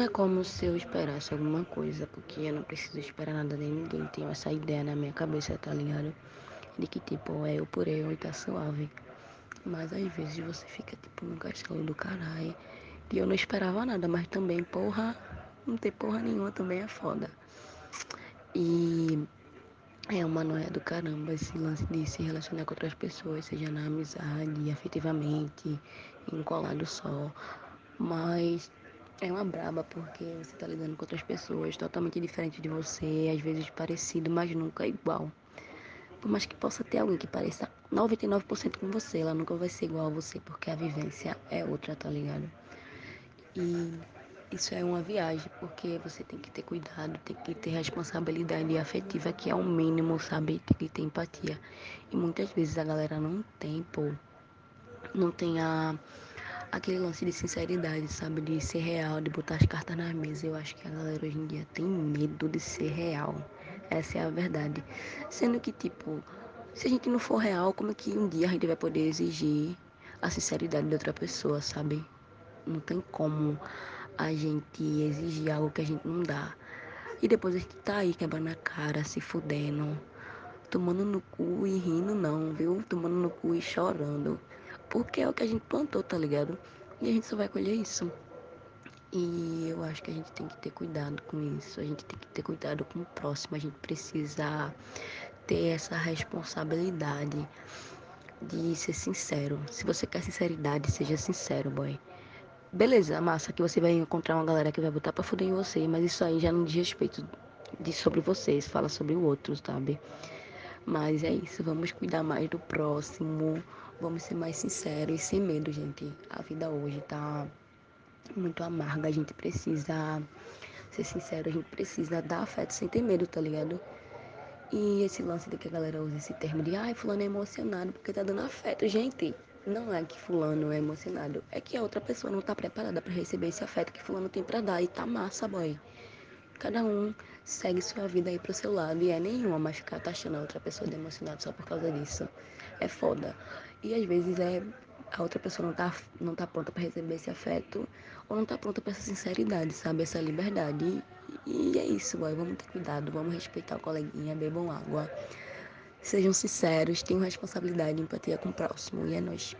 Não é como se eu esperasse alguma coisa, porque eu não preciso esperar nada de ninguém. Tenho essa ideia na minha cabeça, tá ligado? De que, tipo, é eu por eu e tá suave. Mas às vezes você fica, tipo, num castelo do caralho. E eu não esperava nada, mas também, porra, não ter porra nenhuma também é foda. E é uma noia do caramba esse lance de se relacionar com outras pessoas, seja na amizade, afetivamente, em colado só. Mas é uma braba porque você tá lidando com outras pessoas totalmente diferentes de você, às vezes parecido, mas nunca igual. Por mais que possa ter alguém que pareça 99% com você, ela nunca vai ser igual a você, porque a vivência é outra, tá ligado? E isso é uma viagem, porque você tem que ter cuidado, tem que ter responsabilidade afetiva, que é o mínimo, sabe? Tem que ter empatia. E muitas vezes a galera não tem, pô. Não tem a, aquele lance de sinceridade, sabe? De ser real, de botar as cartas na mesa. Eu acho que a galera hoje em dia tem medo de ser real. Essa é a verdade. Sendo que, tipo, se a gente não for real, como é que um dia a gente vai poder exigir a sinceridade de outra pessoa, sabe? Não tem como a gente exigir algo que a gente não dá. E depois a gente tá aí quebrando a cara, se fudendo, tomando no cu e rindo não, viu? Tomando no cu e chorando. Porque é o que a gente plantou, tá ligado? E a gente só vai colher isso. E eu acho que a gente tem que ter cuidado com isso. A gente tem que ter cuidado com o próximo. A gente precisa ter essa responsabilidade de ser sincero. Se você quer sinceridade, seja sincero, boy. Beleza, massa, que você vai encontrar uma galera que vai botar pra fuder em você, mas isso aí já não diz respeito de sobre vocês, fala sobre o outro, sabe? Mas é isso, vamos cuidar mais do próximo, vamos ser mais sinceros e sem medo, gente. A vida hoje tá muito amarga, a gente precisa ser sincero, a gente precisa dar afeto sem ter medo, tá ligado? E esse lance de que a galera usa esse termo de ai, fulano é emocionado porque tá dando afeto. Gente, não é que fulano é emocionado, é que a outra pessoa não tá preparada para receber esse afeto que fulano tem para dar e tá massa, boy. Cada um segue sua vida aí pro seu lado e é nenhuma, mas ficar taxando a outra pessoa de emocionado só por causa disso é foda. E às vezes é a outra pessoa não tá, não tá pronta para receber esse afeto ou não tá pronta para essa sinceridade, sabe? Essa liberdade. E, e é isso, boy. Vamos ter cuidado, vamos respeitar o coleguinha, bebam água. Sejam sinceros, tenham responsabilidade e empatia com o próximo. E é nóis.